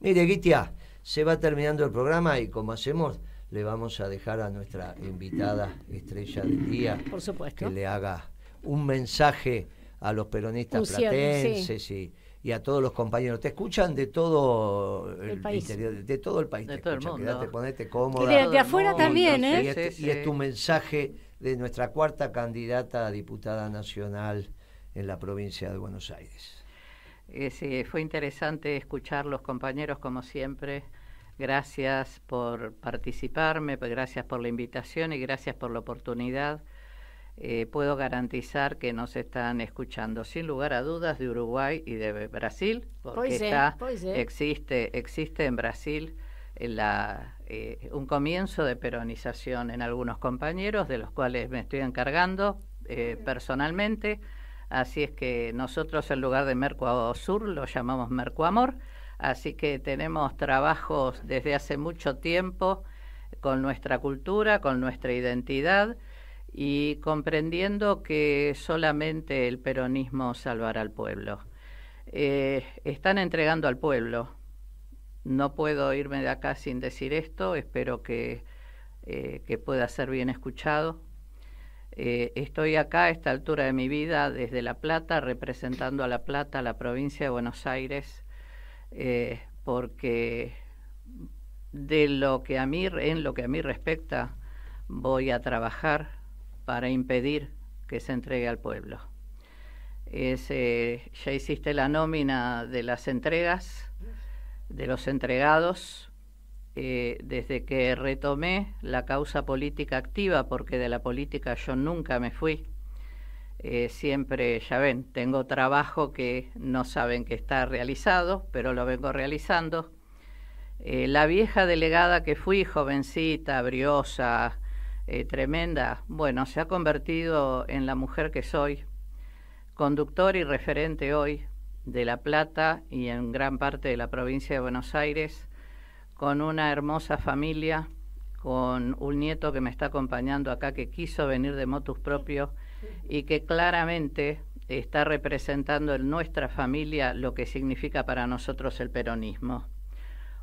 Mire, Guitia, se va terminando el programa y como hacemos, le vamos a dejar a nuestra invitada estrella del día Por supuesto. que le haga un mensaje a los peronistas platenses y, a todos los compañeros. Te escuchan de todo el, país. de todo el país. De todo el mundo. ponete cómoda. Y de, afuera también, ¿eh? Y, este, y es tu mensaje de nuestra cuarta candidata a diputada nacional en la provincia de Buenos Aires. Eh, sí, fue interesante escuchar los compañeros como siempre. Gracias por participarme, gracias por la invitación y gracias por la oportunidad. Eh, puedo garantizar que nos están escuchando sin lugar a dudas de Uruguay y de Brasil, porque está, existe, existe en Brasil la, eh, un comienzo de peronización en algunos compañeros, de los cuales me estoy encargando personalmente Así es que nosotros en lugar de Mercoasur lo llamamos Mercoamor. Así que tenemos trabajos desde hace mucho tiempo con nuestra cultura, con nuestra identidad y comprendiendo que solamente el peronismo salvará al pueblo. Eh, están entregando al pueblo. No puedo irme de acá sin decir esto, espero que, eh, que pueda ser bien escuchado. Eh, estoy acá a esta altura de mi vida desde La Plata, representando a La Plata, a la provincia de Buenos Aires, eh, porque de lo que a mí, en lo que a mí respecta, voy a trabajar para impedir que se entregue al pueblo. Eh, ya hiciste la nómina de las entregas, de los entregados, eh, desde que retomé la causa política activa, porque de la política yo nunca me fui, eh, siempre, ya ven, tengo trabajo que no saben que está realizado, pero lo vengo realizando. Eh, la vieja delegada que fui, jovencita, briosa, tremenda, bueno, se ha convertido en la mujer que soy, conductor y referente hoy de La Plata y en gran parte de la provincia de Buenos Aires con una hermosa familia, con un nieto que me está acompañando acá que quiso venir de motus propio y que claramente está representando en nuestra familia lo que significa para nosotros el peronismo.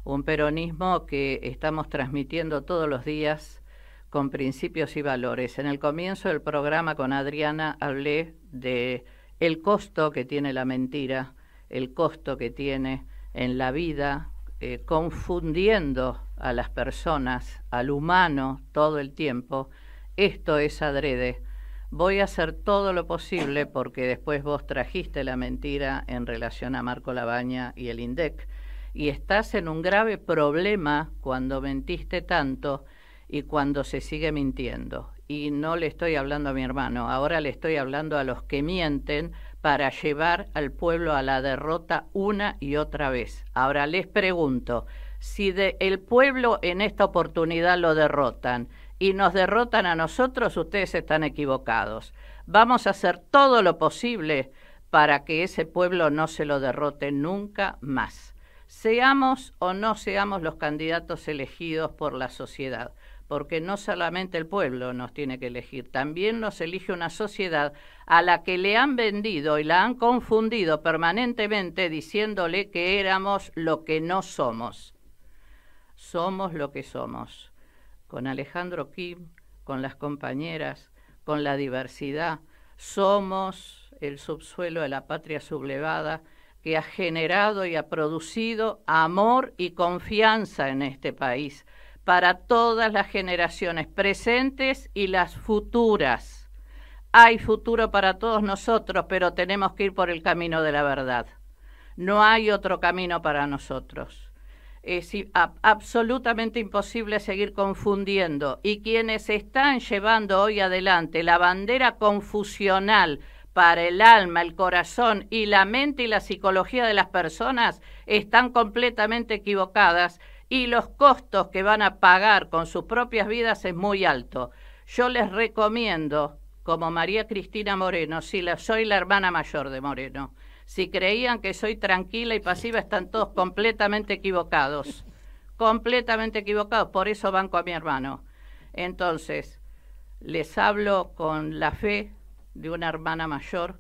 Un peronismo que estamos transmitiendo todos los días con principios y valores. En el comienzo del programa con Adriana hablé de el costo que tiene la mentira, el costo que tiene en la vida, eh, confundiendo a las personas, al humano, todo el tiempo, esto es adrede. Voy a hacer todo lo posible porque después vos trajiste la mentira en relación a Marco Labaña y el INDEC y estás en un grave problema cuando mentiste tanto y cuando se sigue mintiendo. Y no le estoy hablando a mi hermano, ahora le estoy hablando a los que mienten para llevar al pueblo a la derrota una y otra vez. Ahora les pregunto, si de el pueblo en esta oportunidad lo derrotan y nos derrotan a nosotros, ustedes están equivocados. Vamos a hacer todo lo posible para que ese pueblo no se lo derrote nunca más. Seamos o no seamos los candidatos elegidos por la sociedad porque no solamente el pueblo nos tiene que elegir, también nos elige una sociedad a la que le han vendido y la han confundido permanentemente diciéndole que éramos lo que no somos. Somos lo que somos. Con Alejandro Kim, con las compañeras, con la diversidad, somos el subsuelo de la patria sublevada que ha generado y ha producido amor y confianza en este país para todas las generaciones presentes y las futuras. Hay futuro para todos nosotros, pero tenemos que ir por el camino de la verdad. No hay otro camino para nosotros. Es absolutamente imposible seguir confundiendo y quienes están llevando hoy adelante la bandera confusional para el alma, el corazón y la mente y la psicología de las personas están completamente equivocadas y los costos que van a pagar con sus propias vidas es muy alto. Yo les recomiendo, como María Cristina Moreno, si la, soy la hermana mayor de Moreno, si creían que soy tranquila y pasiva, están todos completamente equivocados, completamente equivocados, por eso banco a mi hermano. Entonces, les hablo con la fe de una hermana mayor,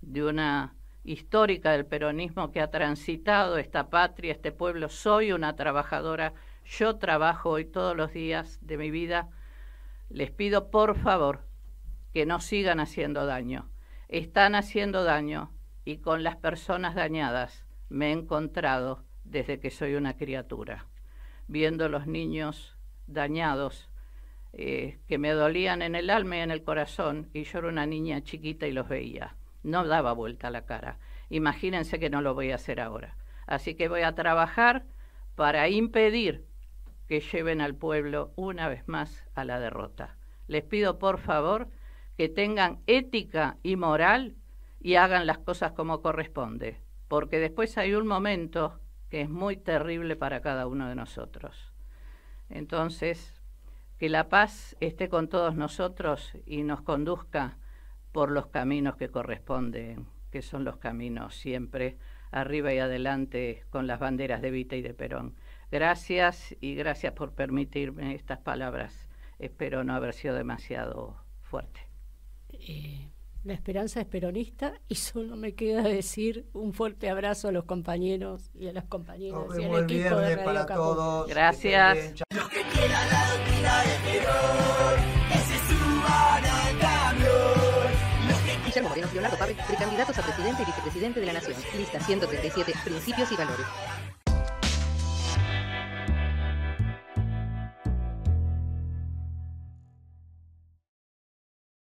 de una histórica del peronismo que ha transitado esta patria, este pueblo. Soy una trabajadora, yo trabajo hoy todos los días de mi vida. Les pido por favor que no sigan haciendo daño. Están haciendo daño y con las personas dañadas me he encontrado desde que soy una criatura, viendo los niños dañados eh, que me dolían en el alma y en el corazón, y yo era una niña chiquita y los veía. No daba vuelta la cara. Imagínense que no lo voy a hacer ahora. Así que voy a trabajar para impedir que lleven al pueblo una vez más a la derrota. Les pido por favor que tengan ética y moral y hagan las cosas como corresponde, porque después hay un momento que es muy terrible para cada uno de nosotros. Entonces, que la paz esté con todos nosotros y nos conduzca por los caminos que corresponden, que son los caminos siempre arriba y adelante con las banderas de Vita y de Perón. Gracias y gracias por permitirme estas palabras. Espero no haber sido demasiado fuerte. Eh, la esperanza es peronista y solo me queda decir un fuerte abrazo a los compañeros y a las compañeras y al equipo de Radio para todos. Gracias. Que Moreno Leonardo Pape, precandidatos a presidente y vicepresidente de la Nación. Lista 137, principios y valores.